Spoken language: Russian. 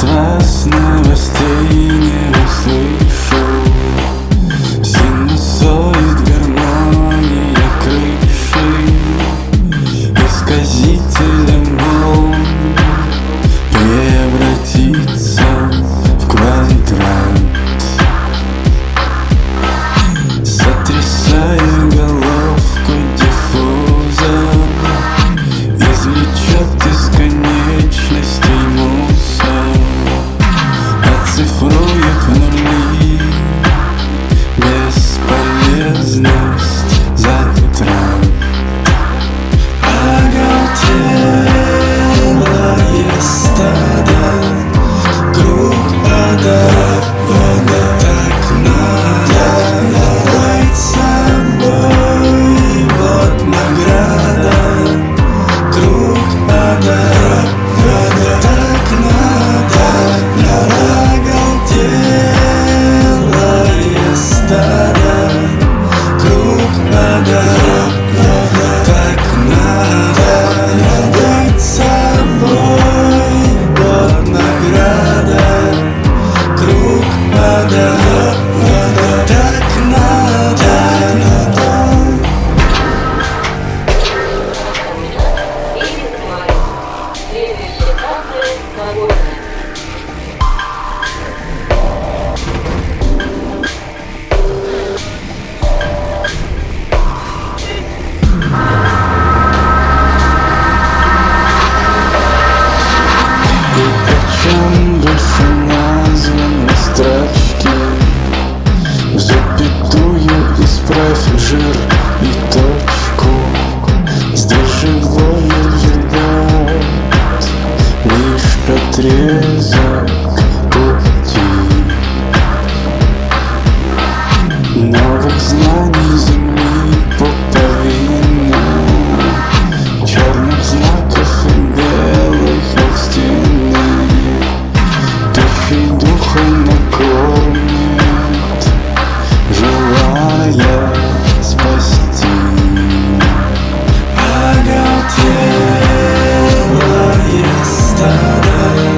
Атлас новостей now. Bye. как love.